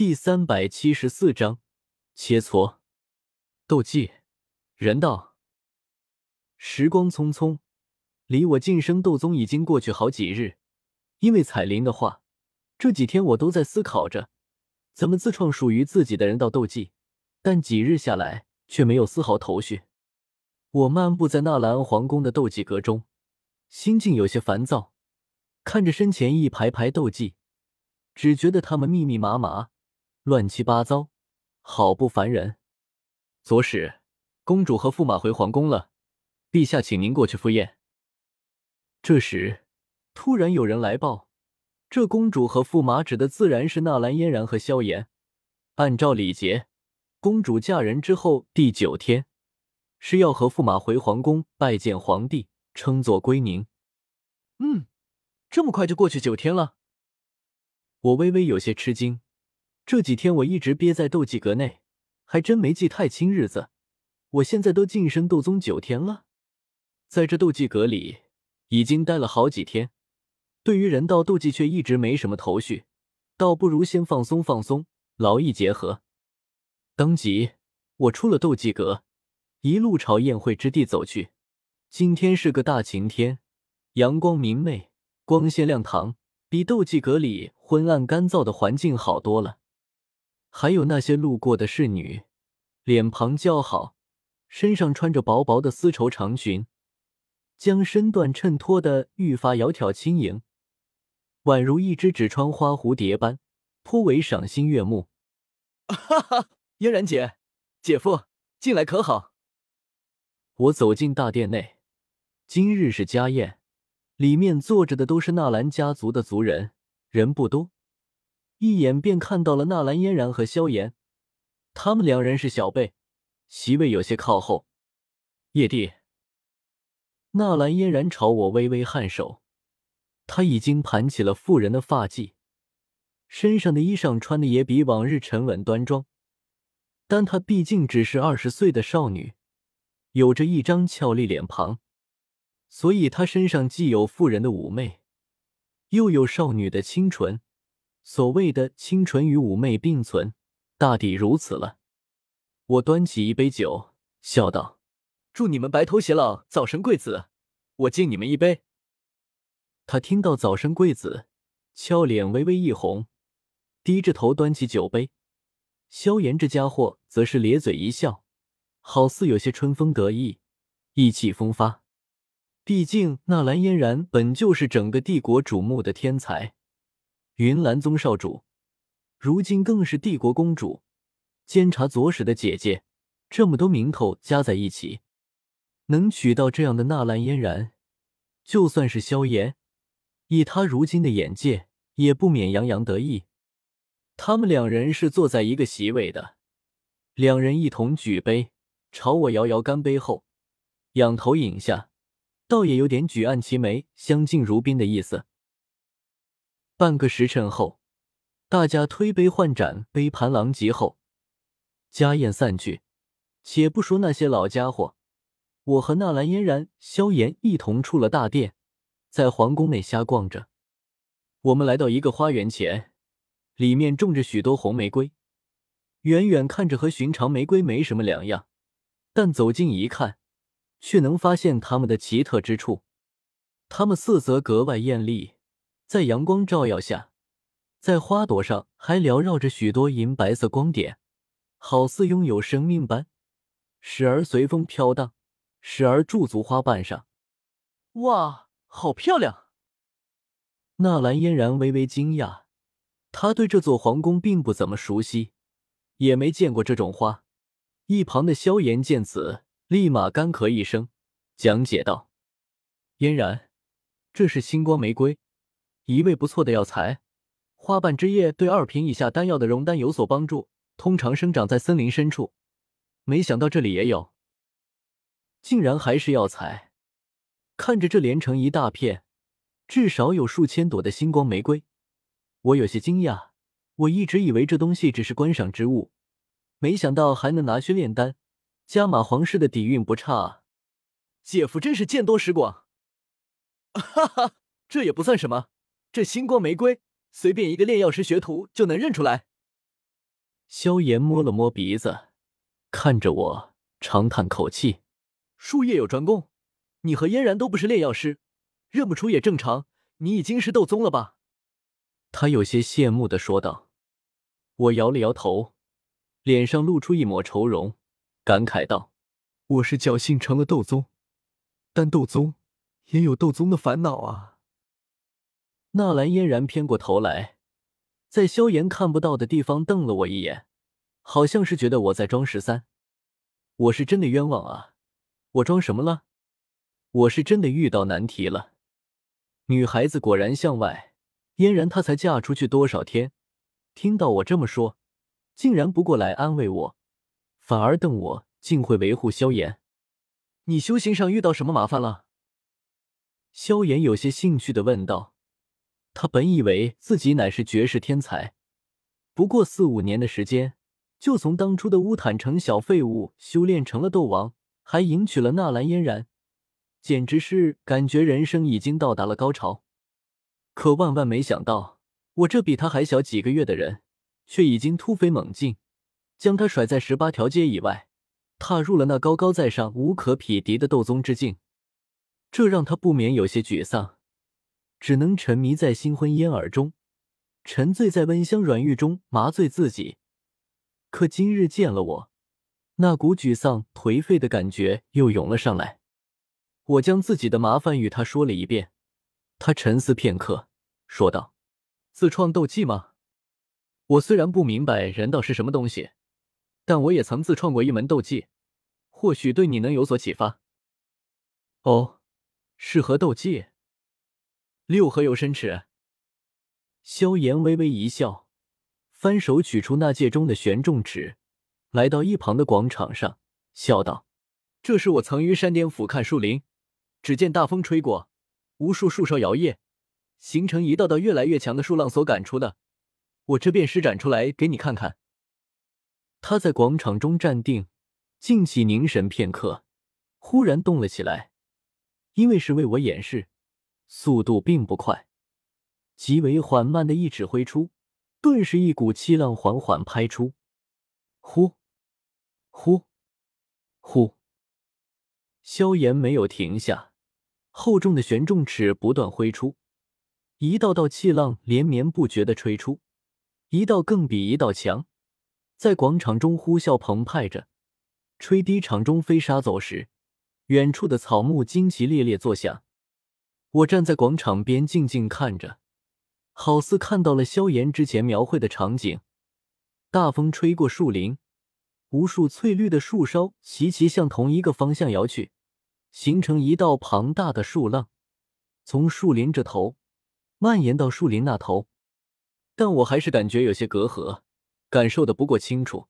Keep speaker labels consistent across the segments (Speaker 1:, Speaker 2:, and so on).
Speaker 1: 第三百七十四章切磋斗技人道。时光匆匆，离我晋升斗宗已经过去好几日。因为彩铃的话，这几天我都在思考着怎么自创属于自己的人道斗技，但几日下来却没有丝毫头绪。我漫步在纳兰皇宫的斗技阁中，心境有些烦躁，看着身前一排排斗技，只觉得他们密密麻麻。乱七八糟，好不烦人。左使，公主和驸马回皇宫了，陛下请您过去赴宴。这时，突然有人来报，这公主和驸马指的自然是纳兰嫣然和萧炎。按照礼节，公主嫁人之后第九天是要和驸马回皇宫拜见皇帝，称作归宁。嗯，这么快就过去九天了，我微微有些吃惊。这几天我一直憋在斗技阁内，还真没记太清日子。我现在都晋升斗宗九天了，在这斗技阁里已经待了好几天，对于人道斗技却一直没什么头绪，倒不如先放松放松，劳逸结合。当即，我出了斗技阁，一路朝宴会之地走去。今天是个大晴天，阳光明媚，光线亮堂，比斗技阁里昏暗干燥的环境好多了。还有那些路过的侍女，脸庞姣好，身上穿着薄薄的丝绸长裙，将身段衬托的愈发窈窕轻盈，宛如一只只穿花蝴蝶般，颇为赏心悦目。哈哈，嫣然姐，姐夫进来可好？我走进大殿内，今日是家宴，里面坐着的都是纳兰家族的族人，人不多。一眼便看到了纳兰嫣然和萧炎，他们两人是小辈，席位有些靠后。叶帝，纳兰嫣然朝我微微颔首，他已经盘起了妇人的发髻，身上的衣裳穿的也比往日沉稳端庄，但她毕竟只是二十岁的少女，有着一张俏丽脸庞，所以她身上既有妇人的妩媚，又有少女的清纯。所谓的清纯与妩媚并存，大抵如此了。我端起一杯酒，笑道：“祝你们白头偕老，早生贵子！我敬你们一杯。”他听到“早生贵子”，俏脸微微一红，低着头端起酒杯。萧炎这家伙则是咧嘴一笑，好似有些春风得意，意气风发。毕竟纳兰嫣然本就是整个帝国瞩目的天才。云岚宗少主，如今更是帝国公主，监察左使的姐姐，这么多名头加在一起，能娶到这样的纳兰嫣然，就算是萧炎，以他如今的眼界，也不免洋洋得意。他们两人是坐在一个席位的，两人一同举杯，朝我摇摇干杯后，仰头饮下，倒也有点举案齐眉、相敬如宾的意思。半个时辰后，大家推杯换盏，杯盘狼藉后，家宴散去。且不说那些老家伙，我和纳兰嫣然、萧炎一同出了大殿，在皇宫内瞎逛着。我们来到一个花园前，里面种着许多红玫瑰，远远看着和寻常玫瑰没什么两样，但走近一看，却能发现它们的奇特之处。它们色泽格外艳丽。在阳光照耀下，在花朵上还缭绕着许多银白色光点，好似拥有生命般，时而随风飘荡，时而驻足花瓣上。哇，好漂亮！纳兰嫣然微微惊讶，她对这座皇宫并不怎么熟悉，也没见过这种花。一旁的萧炎见此，立马干咳一声，讲解道：“嫣然，这是星光玫瑰。”一味不错的药材，花瓣枝叶对二品以下丹药的熔丹有所帮助，通常生长在森林深处。没想到这里也有，竟然还是药材。看着这连成一大片，至少有数千朵的星光玫瑰，我有些惊讶。我一直以为这东西只是观赏之物，没想到还能拿去炼丹。加玛皇室的底蕴不差啊！姐夫真是见多识广。哈哈，这也不算什么。这星光玫瑰，随便一个炼药师学徒就能认出来。萧炎摸了摸鼻子，看着我，长叹口气：“
Speaker 2: 术业有专攻，你和嫣然都不是炼药师，认不出也正常。你已经是斗宗了吧？”
Speaker 1: 他有些羡慕的说道。我摇了摇头，脸上露出一抹愁容，感慨道：“
Speaker 2: 我是侥幸成了斗宗，但斗宗也有斗宗的烦恼啊。”
Speaker 1: 纳兰嫣然偏过头来，在萧炎看不到的地方瞪了我一眼，好像是觉得我在装十三。我是真的冤枉啊！我装什么了？我是真的遇到难题了。女孩子果然向外，嫣然她才嫁出去多少天？听到我这么说，竟然不过来安慰我，反而瞪我，竟会维护萧炎。
Speaker 2: 你修行上遇到什么麻烦了？
Speaker 1: 萧炎有些兴趣的问道。他本以为自己乃是绝世天才，不过四五年的时间，就从当初的乌坦城小废物修炼成了斗王，还迎娶了纳兰嫣然，简直是感觉人生已经到达了高潮。可万万没想到。我这比他还小几个月的人，却已经突飞猛进，将他甩在十八条街以外，踏入了那高高在上、无可匹敌的斗宗之境。这让他不免有些沮丧，只能沉迷在新婚烟耳中，沉醉在温香软玉中，麻醉自己。可今日见了我，那股沮丧、颓废的感觉又涌了上来。我将自己的麻烦与他说了一遍，他沉思片刻，说道。自创斗技吗？我虽然不明白人道是什么东西，但我也曾自创过一门斗技，或许对你能有所启发。哦，是何斗技？
Speaker 2: 六合游身尺。
Speaker 1: 萧炎微微一笑，翻手取出那戒中的玄重尺，来到一旁的广场上，笑道：“
Speaker 2: 这是我曾于山巅俯瞰树林，只见大风吹过，无数树梢摇曳。”形成一道道越来越强的树浪所赶出的，我这便施展出来给你看看。
Speaker 1: 他在广场中站定，静气凝神片刻，忽然动了起来。因为是为我演示，速度并不快，极为缓慢的一指挥出，顿时一股气浪缓缓拍出，呼，呼，呼。萧炎没有停下，厚重的玄重尺不断挥出。一道道气浪连绵不绝的吹出，一道更比一道强，在广场中呼啸澎湃着，吹低场中飞沙走石，远处的草木惊奇猎猎作响。我站在广场边静静看着，好似看到了萧炎之前描绘的场景。大风吹过树林，无数翠绿的树梢齐齐向同一个方向摇去，形成一道庞大的树浪，从树林这头。蔓延到树林那头，但我还是感觉有些隔阂，感受的不过清楚。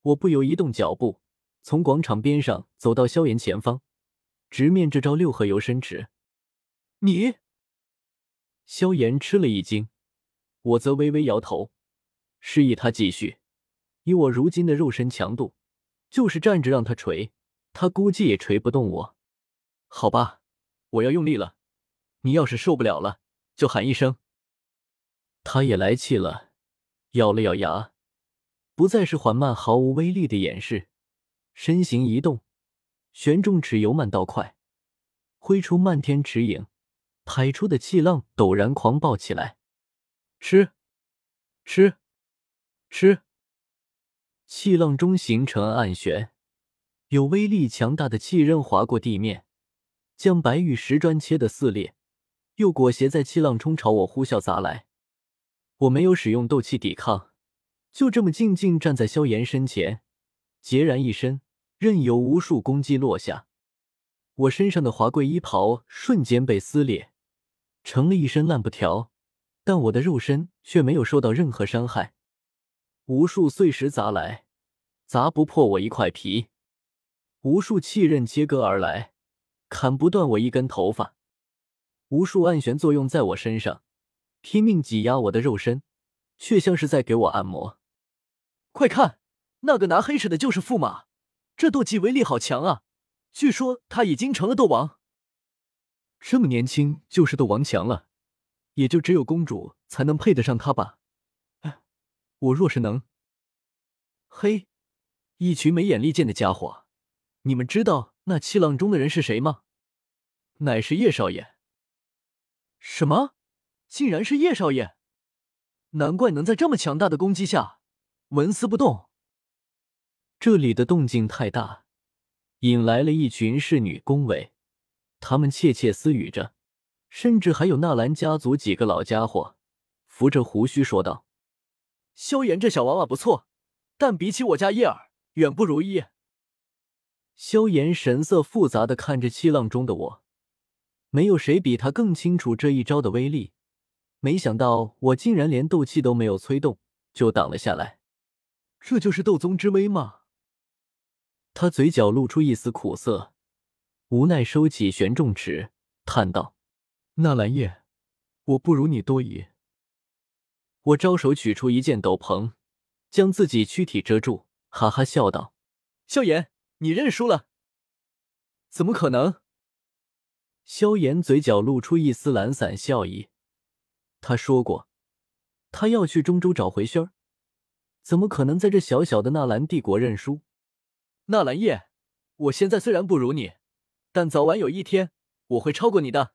Speaker 1: 我不由移动脚步，从广场边上走到萧炎前方，直面这招六合游身池。
Speaker 2: 你，
Speaker 1: 萧炎吃了一惊，我则微微摇头，示意他继续。以我如今的肉身强度，就是站着让他锤，他估计也锤不动我。
Speaker 2: 好吧，我要用力了。你要是受不了了。就喊一声，
Speaker 1: 他也来气了，咬了咬牙，不再是缓慢毫无威力的演示，身形一动，玄重尺由慢到快，挥出漫天尺影，排出的气浪陡然狂暴起来，吃，吃，吃，气浪中形成暗旋，有威力强大的气刃划过地面，将白玉石砖切得撕裂。又裹挟在气浪冲朝我呼啸砸来，我没有使用斗气抵抗，就这么静静站在萧炎身前，孑然一身，任由无数攻击落下。我身上的华贵衣袍瞬间被撕裂，成了一身烂布条，但我的肉身却没有受到任何伤害。无数碎石砸来，砸不破我一块皮；无数气刃切割而来，砍不断我一根头发。无数暗旋作用在我身上，拼命挤压我的肉身，却像是在给我按摩。
Speaker 2: 快看，那个拿黑尺的就是驸马，这斗技威力好强啊！据说他已经成了斗王，这么年轻就是斗王强了，也就只有公主才能配得上他吧？哎，我若是能……嘿，一群没眼力见的家伙！你们知道那七浪中的人是谁吗？乃是叶少爷。什么？竟然是叶少爷！难怪能在这么强大的攻击下纹丝不动。
Speaker 1: 这里的动静太大，引来了一群侍女恭维，他们窃窃私语着，甚至还有纳兰家族几个老家伙扶着胡须说道：“
Speaker 2: 萧炎这小娃娃不错，但比起我家叶儿，远不如一。”
Speaker 1: 萧炎神色复杂的看着气浪中的我，没有谁比他更清楚这一招的威力。没想到我竟然连斗气都没有催动，就挡了下来。
Speaker 2: 这就是斗宗之威吗？
Speaker 1: 他嘴角露出一丝苦涩，无奈收起玄重尺，叹道：“
Speaker 2: 纳兰叶，我不如你多疑。”
Speaker 1: 我招手取出一件斗篷，将自己躯体遮住，哈哈笑道：“
Speaker 2: 萧炎。”你认输了？怎么可能？
Speaker 1: 萧炎嘴角露出一丝懒散笑意。他说过，他要去中州找回轩儿，怎么可能在这小小的纳兰帝国认输？
Speaker 2: 纳兰叶，我现在虽然不如你，但早晚有一天我会超过你的。